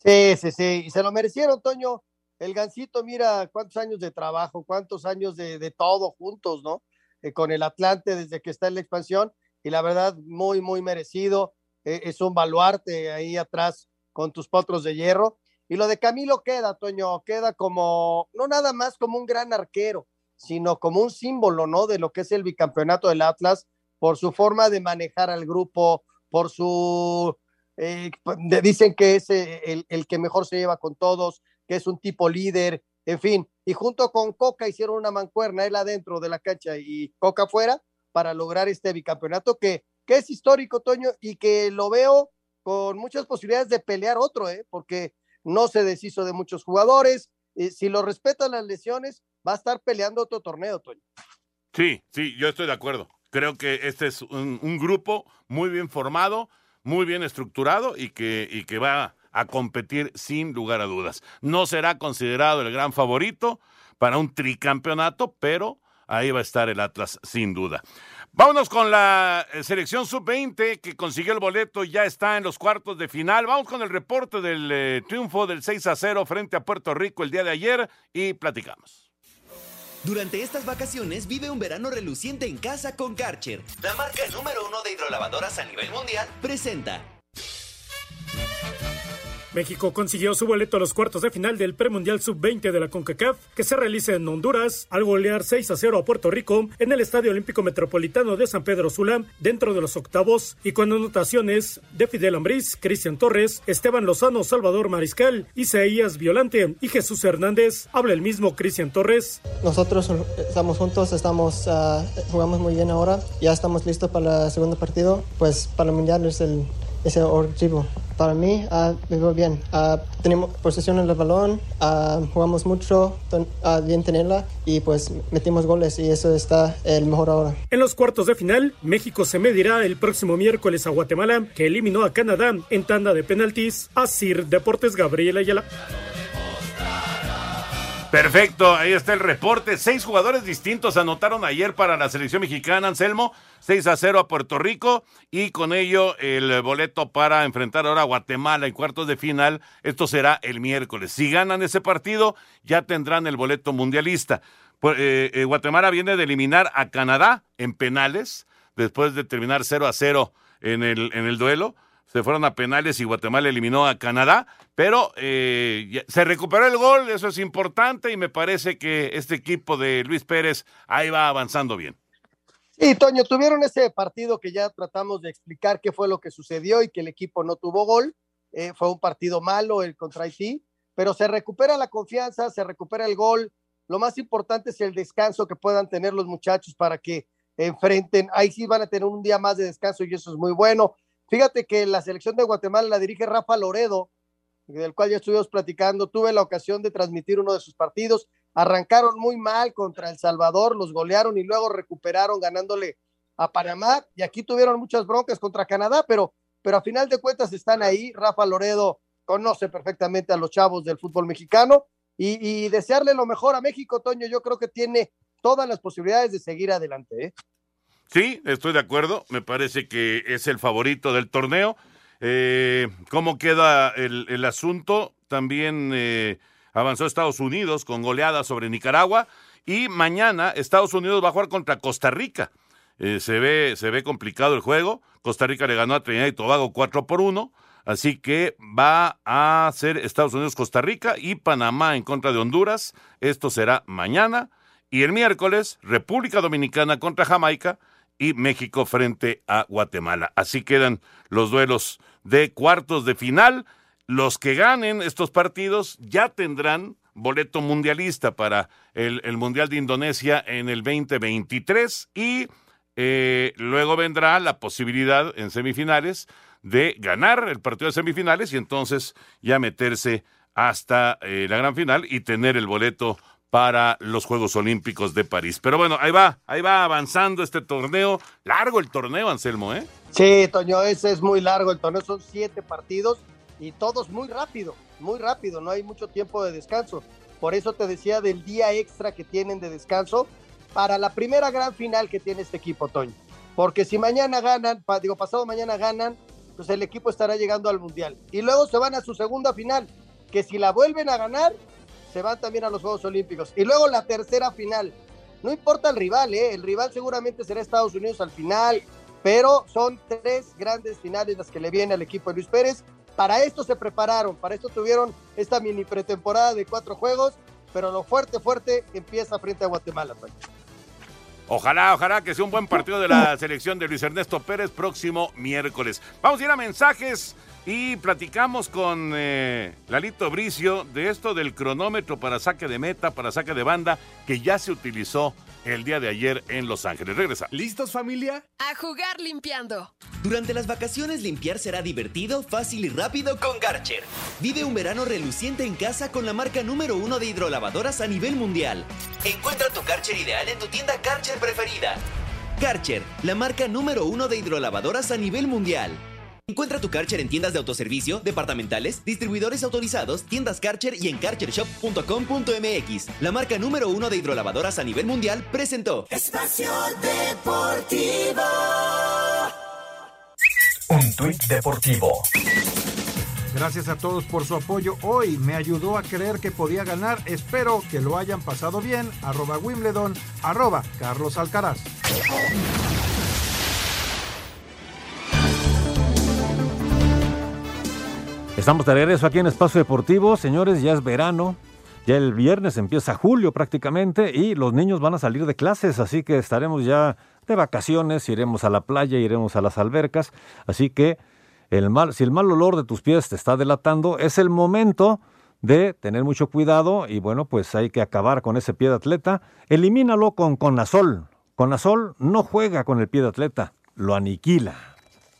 Sí, sí, sí, y se lo merecieron, Toño. El Gancito, mira cuántos años de trabajo, cuántos años de, de todo juntos, ¿no? Eh, con el Atlante desde que está en la expansión y la verdad muy, muy merecido. Eh, es un baluarte ahí atrás con tus potros de hierro. Y lo de Camilo queda, Toño, queda como, no nada más como un gran arquero, sino como un símbolo, ¿no? De lo que es el bicampeonato del Atlas, por su forma de manejar al grupo, por su, eh, dicen que es el, el que mejor se lleva con todos, que es un tipo líder, en fin, y junto con Coca hicieron una mancuerna, él adentro de la cancha y Coca afuera, para lograr este bicampeonato que, que es histórico, Toño, y que lo veo con muchas posibilidades de pelear otro, ¿eh? porque no se deshizo de muchos jugadores, y si lo respetan las lesiones, va a estar peleando otro torneo, Toño. Sí, sí, yo estoy de acuerdo. Creo que este es un, grupo muy bien formado, muy bien estructurado y que, y que va a competir sin lugar a dudas. No será considerado el gran favorito para un tricampeonato, pero ahí va a estar el Atlas sin duda. Vámonos con la eh, selección sub-20 que consiguió el boleto, ya está en los cuartos de final. Vamos con el reporte del eh, triunfo del 6 a 0 frente a Puerto Rico el día de ayer y platicamos. Durante estas vacaciones vive un verano reluciente en casa con Karcher. La marca número uno de hidrolavadoras a nivel mundial presenta. México consiguió su boleto a los cuartos de final del premundial sub-20 de la CONCACAF, que se realiza en Honduras, al golear 6 a 0 a Puerto Rico en el Estadio Olímpico Metropolitano de San Pedro Sula, dentro de los octavos, y con anotaciones de Fidel Ambriz, Cristian Torres, Esteban Lozano, Salvador Mariscal, Isaías Violante y Jesús Hernández. Habla el mismo Cristian Torres. Nosotros estamos juntos, estamos uh, jugamos muy bien ahora, ya estamos listos para el segundo partido, pues para el mundial es el ese objetivo. Para mí, uh, me veo bien. Uh, tenemos posesión en el balón, uh, jugamos mucho, bien tenerla y pues metimos goles y eso está el mejor ahora. En los cuartos de final, México se medirá el próximo miércoles a Guatemala, que eliminó a Canadá en tanda de penaltis. A Sir Deportes Gabriel Ayala. Perfecto, ahí está el reporte. Seis jugadores distintos anotaron ayer para la selección mexicana, Anselmo. 6 a 0 a Puerto Rico y con ello el boleto para enfrentar ahora a Guatemala en cuartos de final. Esto será el miércoles. Si ganan ese partido, ya tendrán el boleto mundialista. Pues, eh, eh, Guatemala viene de eliminar a Canadá en penales después de terminar 0 a 0 en el, en el duelo se fueron a penales y Guatemala eliminó a Canadá, pero eh, se recuperó el gol, eso es importante y me parece que este equipo de Luis Pérez ahí va avanzando bien. Sí, Toño, tuvieron ese partido que ya tratamos de explicar qué fue lo que sucedió y que el equipo no tuvo gol, eh, fue un partido malo el contra Haití, pero se recupera la confianza, se recupera el gol, lo más importante es el descanso que puedan tener los muchachos para que enfrenten, ahí sí van a tener un día más de descanso y eso es muy bueno Fíjate que la selección de Guatemala la dirige Rafa Loredo, del cual ya estuvimos platicando. Tuve la ocasión de transmitir uno de sus partidos. Arrancaron muy mal contra El Salvador, los golearon y luego recuperaron ganándole a Panamá. Y aquí tuvieron muchas broncas contra Canadá, pero, pero a final de cuentas están ahí. Rafa Loredo conoce perfectamente a los chavos del fútbol mexicano y, desearle lo mejor a México, Toño. Yo creo que tiene todas las posibilidades de seguir adelante. ¿eh? Sí, estoy de acuerdo. Me parece que es el favorito del torneo. Eh, ¿Cómo queda el, asunto? También eh, avanzó Estados Unidos con goleada sobre Nicaragua y mañana Estados Unidos va a jugar contra Costa Rica. Eh, se, ve, se ve complicado el juego. Costa Rica le ganó a Trinidad y Tobago 4 por 1. Así que va a ser Estados Unidos-Costa Rica y Panamá en contra de Honduras. Esto será mañana. Y el miércoles, República Dominicana contra Jamaica y México frente a Guatemala. Así quedan los duelos de cuartos de final. Los que ganen estos partidos ya tendrán boleto mundialista para el, Mundial de Indonesia en el 2023 y eh, luego vendrá la posibilidad en semifinales de ganar el partido de semifinales y entonces ya meterse hasta eh, la gran final y tener el boleto para los Juegos Olímpicos de París. Pero bueno, ahí va, ahí va avanzando este torneo. Largo el torneo, Anselmo, ¿eh? Sí, Toño, ese es muy largo el torneo, son siete partidos y todos muy rápido, muy rápido, no hay mucho tiempo de descanso. Por eso te decía del día extra que tienen de descanso para la primera gran final que tiene este equipo, Toño. Porque si mañana ganan, digo, pasado mañana ganan, pues el equipo estará llegando al Mundial. Y luego se van a su segunda final, que si la vuelven a ganar, se van también a los Juegos Olímpicos. Y luego la tercera final. No importa el rival, ¿eh? el rival seguramente será Estados Unidos al final, pero son tres grandes finales las que le viene al equipo de Luis Pérez. Para esto se prepararon, para esto tuvieron esta mini pretemporada de cuatro juegos, pero lo fuerte, fuerte empieza frente a Guatemala. Ojalá, ojalá que sea un buen partido de la selección de Luis Ernesto Pérez próximo miércoles. Vamos a ir a mensajes. Y platicamos con eh, Lalito Bricio de esto del cronómetro para saque de meta, para saque de banda, que ya se utilizó el día de ayer en Los Ángeles. Regresa. ¿Listos familia? A jugar limpiando. Durante las vacaciones limpiar será divertido, fácil y rápido con Garcher. Vive un verano reluciente en casa con la marca número uno de hidrolavadoras a nivel mundial. Encuentra tu Garcher ideal en tu tienda Garcher preferida. Garcher, la marca número uno de hidrolavadoras a nivel mundial. Encuentra tu Karcher en tiendas de autoservicio, departamentales, distribuidores autorizados, tiendas Karcher y en karchershop.com.mx. La marca número uno de hidrolavadoras a nivel mundial presentó Espacio Deportivo. Un tuit deportivo. Gracias a todos por su apoyo hoy. Me ayudó a creer que podía ganar. Espero que lo hayan pasado bien. Arroba Wimbledon, arroba Carlos Alcaraz. Estamos de regreso aquí en Espacio Deportivo. Señores, ya es verano. Ya el viernes empieza julio prácticamente y los niños van a salir de clases, así que estaremos ya de vacaciones, iremos a la playa, iremos a las albercas. Así que si el mal olor de tus pies te está delatando, es el momento de tener mucho cuidado y bueno, pues hay que acabar con ese pie de atleta. Elimínalo con Conazol. Conazol no juega con el pie de atleta, lo aniquila.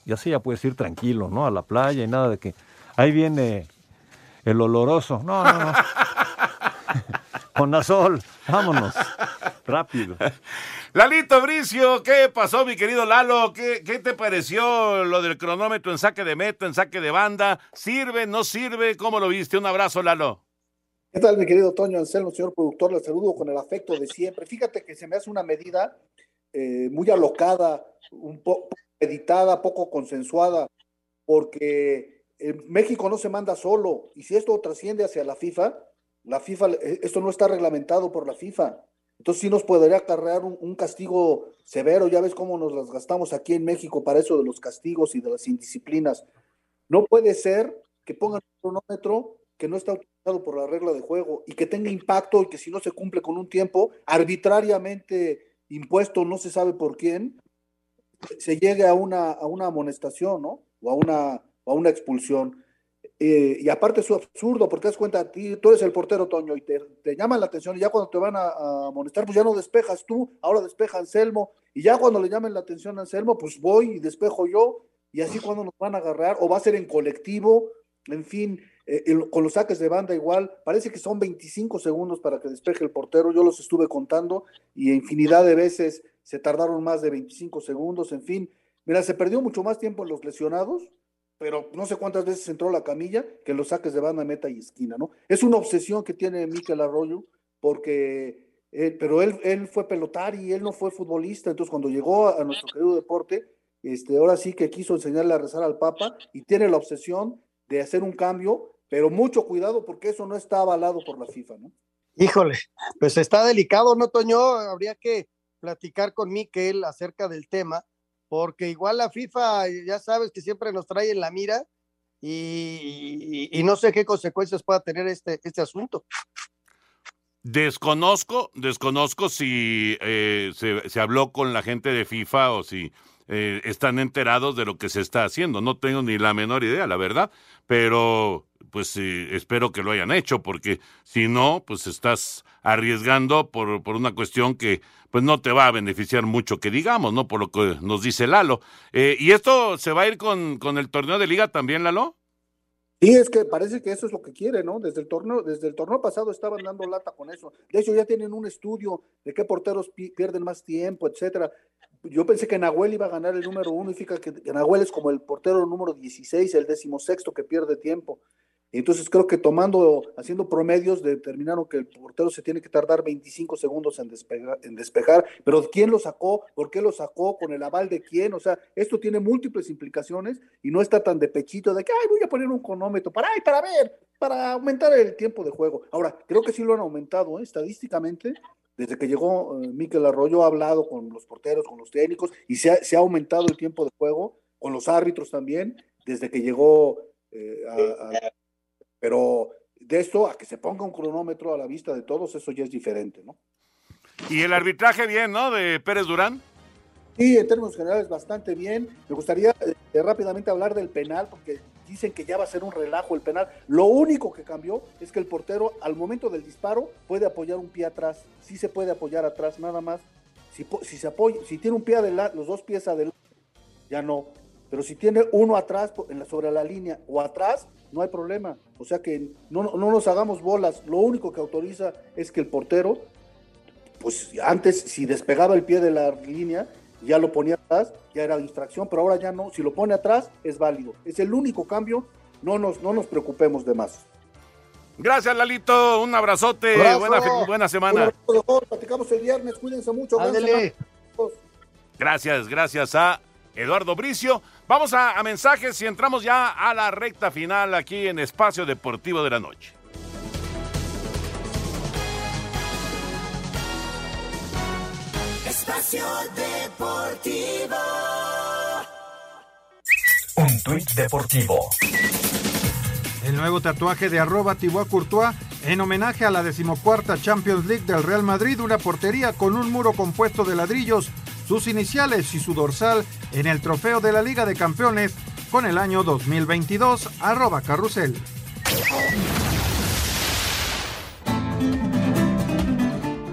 Y así ya puedes ir tranquilo, ¿no? A la playa y nada de que Ahí viene el oloroso. No, no, no. (laughs) Conazol, vámonos. Rápido. Lalito Bricio, ¿qué pasó, mi querido Lalo? ¿Qué, ¿Qué, te pareció lo del cronómetro en saque de meta, en saque de banda? ¿Sirve, no sirve? ¿Cómo lo viste? Un abrazo, Lalo. ¿Qué tal, mi querido Toño Anselmo, señor productor? Le saludo con el afecto de siempre. Fíjate que se me hace una medida eh, muy alocada, un poco editada, poco consensuada, porque México no se manda solo, y si esto trasciende hacia la FIFA, la FIFA, eh, esto no está reglamentado por la FIFA. Entonces sí nos podría acarrear un, castigo severo, ya ves cómo nos las gastamos aquí en México para eso de los castigos y de las indisciplinas. No puede ser que pongan un cronómetro que no está autorizado por la regla de juego y que tenga impacto y que si no se cumple con un tiempo arbitrariamente impuesto, no se sabe por quién, se llegue a una, a una amonestación, ¿no? O a una a una expulsión. Eh, y aparte es absurdo, porque das cuenta, ti, tú eres el portero, Toño, y te, llaman la atención, y ya cuando te van a, amonestar, pues ya no despejas tú, ahora despeja Anselmo, y ya cuando le llamen la atención a Anselmo, pues voy y despejo yo, y así cuando nos van a agarrar, o va a ser en colectivo, en fin, Eh, con los saques de banda igual, parece que son 25 segundos para que despeje el portero, yo los estuve contando y infinidad de veces se tardaron más de 25 segundos, en fin, mira, se perdió mucho más tiempo en los lesionados, pero no sé cuántas veces entró la camilla que los saques de banda, meta y esquina, ¿no? Es una obsesión que tiene Miquel Arroyo, porque, eh, pero él, él fue pelotar y él no fue futbolista, entonces cuando llegó a nuestro querido deporte, este, ahora sí que quiso enseñarle a rezar al Papa y tiene la obsesión de hacer un cambio, pero mucho cuidado porque eso no está avalado por la FIFA, ¿no? Híjole, pues está delicado, ¿no, Toño? Habría que platicar con Miquel acerca del tema, porque igual la FIFA, ya sabes que siempre nos trae en la mira y, no sé qué consecuencias pueda tener este, este asunto. Desconozco, desconozco si eh, se, se, habló con la gente de FIFA o si eh, están enterados de lo que se está haciendo. No tengo ni la menor idea, la verdad, pero pues espero que lo hayan hecho, porque si no, pues estás arriesgando por, por una cuestión que pues no te va a beneficiar mucho, que digamos, ¿no? Por lo que nos dice Lalo. Eh, ¿Y esto se va a ir con, con el torneo de liga también, Lalo? Sí, es que parece que eso es lo que quiere, ¿no? Desde el torneo, desde el torneo pasado estaban dando lata con eso. De hecho, ya tienen un estudio de qué porteros pi pierden más tiempo, etcétera. Yo pensé que Nahuel iba a ganar el número uno y fíjate que Nahuel es como el portero número 16, el decimosexto que pierde tiempo. Entonces creo que tomando, haciendo promedios, determinaron que el portero se tiene que tardar 25 segundos en despegar, en despejar, pero ¿quién lo sacó? ¿Por qué lo sacó? ¿Con el aval de quién? O sea, esto tiene múltiples implicaciones y no está tan de pechito de que, ay, voy a poner un cronómetro para, ay, para ver, para aumentar el tiempo de juego. Ahora, creo que sí lo han aumentado, ¿eh? estadísticamente, desde que llegó eh, Miquel Arroyo ha hablado con los porteros, con los técnicos y se ha, se ha aumentado el tiempo de juego, con los árbitros también, desde que llegó eh, a, a pero de esto a que se ponga un cronómetro a la vista de todos, eso ya es diferente, ¿no? Y el arbitraje bien, ¿no? De Pérez Durán. Sí, en términos generales bastante bien. Me gustaría eh, rápidamente hablar del penal, porque dicen que ya va a ser un relajo el penal. Lo único que cambió es que el portero al momento del disparo puede apoyar un pie atrás. Sí se puede apoyar atrás, nada más. Si, si se apoya, si tiene un pie adelante, los dos pies adelante, ya no. Pero si tiene uno atrás en la, sobre la línea o atrás, no hay problema. O sea que no, no nos hagamos bolas. Lo único que autoriza es que el portero, pues antes si despegaba el pie de la línea, ya lo ponía atrás, ya era distracción, pero ahora ya no. Si lo pone atrás, es válido. Es el único cambio. No nos, no nos preocupemos de más. Gracias, Lalito. Un abrazote. Buena, buena, semana. Un Platicamos el viernes. Cuídense mucho. Gracias, gracias a Eduardo Bricio. Vamos a, a, mensajes y entramos ya a la recta final aquí en Espacio Deportivo de la Noche. Espacio Deportivo. Un tuit deportivo. El nuevo tatuaje de arroba Thibaut Courtois en homenaje a la decimocuarta Champions League del Real Madrid, una portería con un muro compuesto de ladrillos sus iniciales y su dorsal en el trofeo de la Liga de Campeones con el año 2022, arroba carrusel.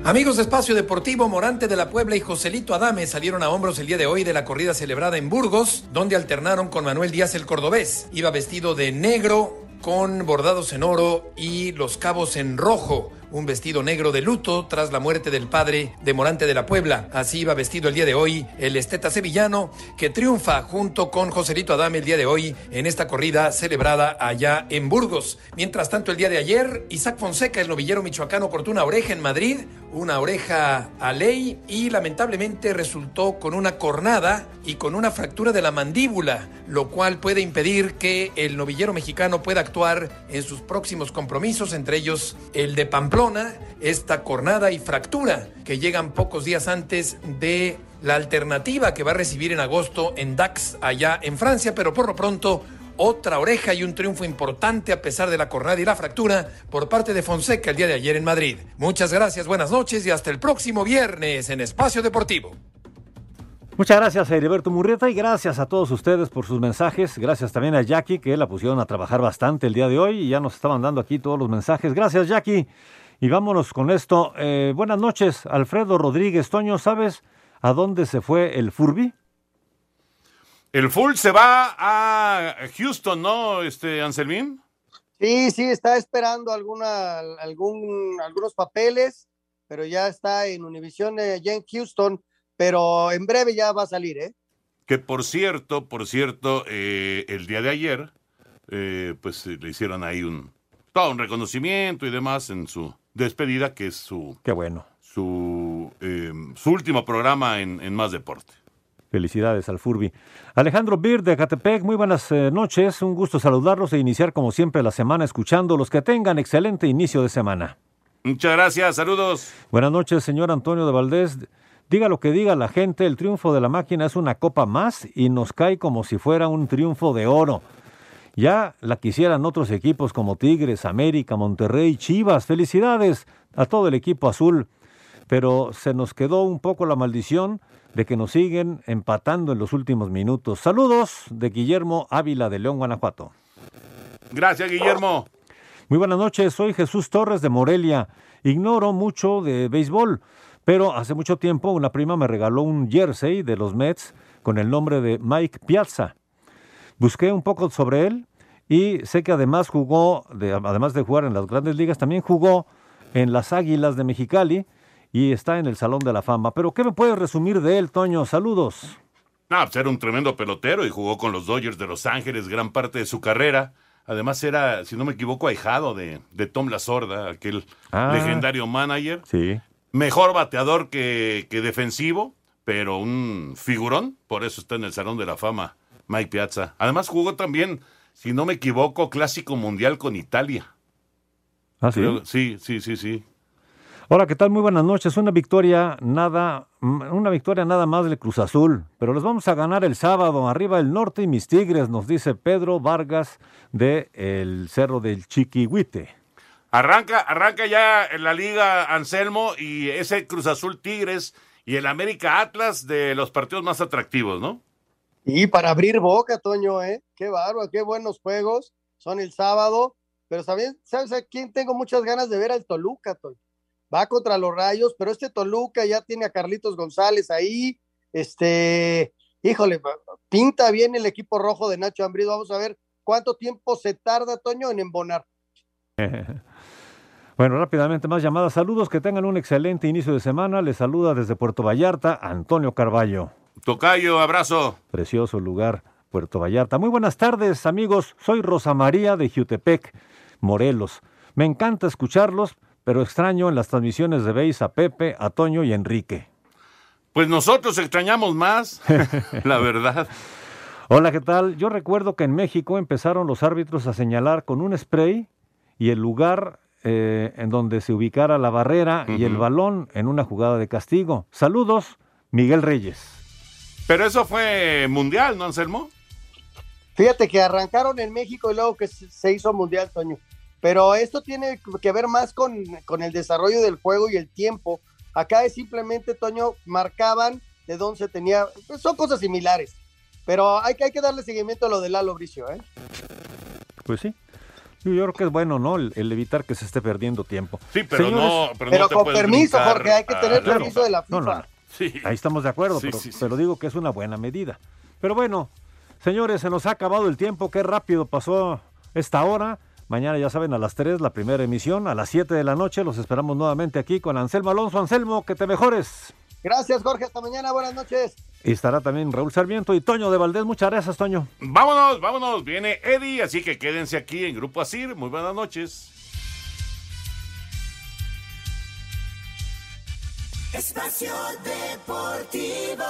Amigos de Espacio Deportivo, Morante de la Puebla y Joselito Adame salieron a hombros el día de hoy de la corrida celebrada en Burgos, donde alternaron con Manuel Díaz el Cordobés. Iba vestido de negro, con bordados en oro y los cabos en rojo un vestido negro de luto tras la muerte del padre de Morante de la Puebla. Así iba vestido el día de hoy el esteta sevillano que triunfa junto con Joselito Adame el día de hoy en esta corrida celebrada allá en Burgos. Mientras tanto, el día de ayer, Isaac Fonseca, el novillero michoacano, cortó una oreja en Madrid, una oreja a ley y lamentablemente resultó con una cornada y con una fractura de la mandíbula, lo cual puede impedir que el novillero mexicano pueda actuar en sus próximos compromisos, entre ellos el de Pamplona esta cornada y fractura que llegan pocos días antes de la alternativa que va a recibir en agosto en Dax allá en Francia, pero por lo pronto otra oreja y un triunfo importante a pesar de la cornada y la fractura por parte de Fonseca el día de ayer en Madrid. Muchas gracias, buenas noches y hasta el próximo viernes en Espacio Deportivo. Muchas gracias a Heriberto Murrieta y gracias a todos ustedes por sus mensajes. Gracias también a Jackie que la pusieron a trabajar bastante el día de hoy y ya nos estaban dando aquí todos los mensajes. Gracias Jackie. Y vámonos con esto. Eh, buenas noches, Alfredo Rodríguez Toño. ¿Sabes a dónde se fue el Furby? El Full se va a Houston, ¿no, este Anselmín? Sí, sí, está esperando alguna, algún, algunos papeles, pero ya está en Univision eh, ya en Houston, pero en breve ya va a salir, ¿eh? Que por cierto, por cierto, eh, el día de ayer, eh, pues le hicieron ahí un todo un reconocimiento y demás en su despedida, que es su Qué bueno. su, eh, su último programa en, en Más Deporte. Felicidades al Furby. Alejandro Bir de Catepec, muy buenas eh, noches. Un gusto saludarlos e iniciar como siempre la semana escuchando los que tengan excelente inicio de semana. Muchas gracias, saludos. Buenas noches, señor Antonio de Valdés. Diga lo que diga la gente, el triunfo de la máquina es una copa más y nos cae como si fuera un triunfo de oro. Ya la quisieran otros equipos como Tigres, América, Monterrey, Chivas. Felicidades a todo el equipo azul. Pero se nos quedó un poco la maldición de que nos siguen empatando en los últimos minutos. Saludos de Guillermo Ávila de León, Guanajuato. Gracias, Guillermo. Muy buenas noches, soy Jesús Torres de Morelia. Ignoro mucho de béisbol, pero hace mucho tiempo una prima me regaló un jersey de los Mets con el nombre de Mike Piazza. Busqué un poco sobre él y sé que además jugó, de- además de jugar en las grandes ligas, también jugó en las Águilas de Mexicali y está en el Salón de la Fama. Pero ¿qué me puedes resumir de él, Toño? Saludos. No, pues era un tremendo pelotero y jugó con los Dodgers de Los Ángeles gran parte de su carrera. Además era, si no me equivoco, ahijado de, de Tom La Sorda, aquel Ah. legendario manager. Sí. Mejor bateador que, que defensivo, pero un figurón. Por eso está en el Salón de la Fama, Mike Piazza. Además jugó también, si no me equivoco, Clásico Mundial con Italia. Ah, sí. Creo- sí, sí, sí, sí. Hola, ¿qué tal? Muy buenas noches. Una victoria nada, una victoria nada más del Cruz Azul, pero les vamos a ganar el sábado. Arriba el norte y mis tigres, nos dice Pedro Vargas de el Cerro del Chiquihuite. Arranca, arranca ya en la liga Anselmo y ese Cruz Azul Tigres y el América Atlas de los partidos más atractivos, ¿no? Y para abrir boca, Toño, ¿eh? Qué bárbaro, qué buenos juegos. Son el sábado, pero también, ¿sabes a quién tengo muchas ganas de ver? Al Toluca, Toño. Va contra los Rayos, pero este Toluca ya tiene a Carlitos González ahí. Este, híjole, pinta bien el equipo rojo de Nacho Ambriz. Vamos a ver cuánto tiempo se tarda, Toño, en embonar. (laughs) Bueno, rápidamente más llamadas. Saludos, que tengan un excelente inicio de semana. Les saluda desde Puerto Vallarta Antonio Carballo. Tocayo, abrazo. Precioso lugar, Puerto Vallarta. Muy buenas tardes, amigos. Soy Rosa María de Jutepec, Morelos. Me encanta escucharlos, pero extraño en las transmisiones de Beis a Pepe, a Toño y Enrique. Pues nosotros extrañamos más, (laughs) la verdad. Hola, ¿qué tal? Yo recuerdo que en México empezaron los árbitros a señalar con un spray y el lugar eh, en donde se ubicara la barrera y el balón en una jugada de castigo. Saludos, Miguel Reyes. Pero eso fue mundial, ¿no, Anselmo? Fíjate que arrancaron en México y luego que se hizo mundial, Toño. Pero esto tiene que ver más con, con el desarrollo del juego y el tiempo. Acá es simplemente, Toño, marcaban de dónde se tenía. pues son cosas similares. Pero hay que, hay que darle seguimiento a lo de Lalo Bricio, ¿eh? Pues sí. Yo creo que es bueno, ¿no? El, el evitar que se esté perdiendo tiempo. Sí, pero Señores- no, pero, Pero no te con permiso, Jorge, hay que tener a- permiso de la No, no, No. Ahí estamos de acuerdo, Sí, pero, sí, sí. pero digo que es una buena medida. Pero bueno, señores, se nos ha acabado el tiempo. Qué rápido pasó esta hora. Mañana, ya saben, a las 3 la primera emisión. A las 7 de la noche los esperamos nuevamente aquí con Anselmo Alonso. Anselmo, que te mejores. Gracias, Jorge. Hasta mañana. Buenas noches. Y estará también Raúl Sarmiento y Toño de Valdés. Muchas gracias, Toño. Vámonos, vámonos. Viene Eddie, así que quédense aquí en Grupo Asir. Muy buenas noches. Espacio Deportivo.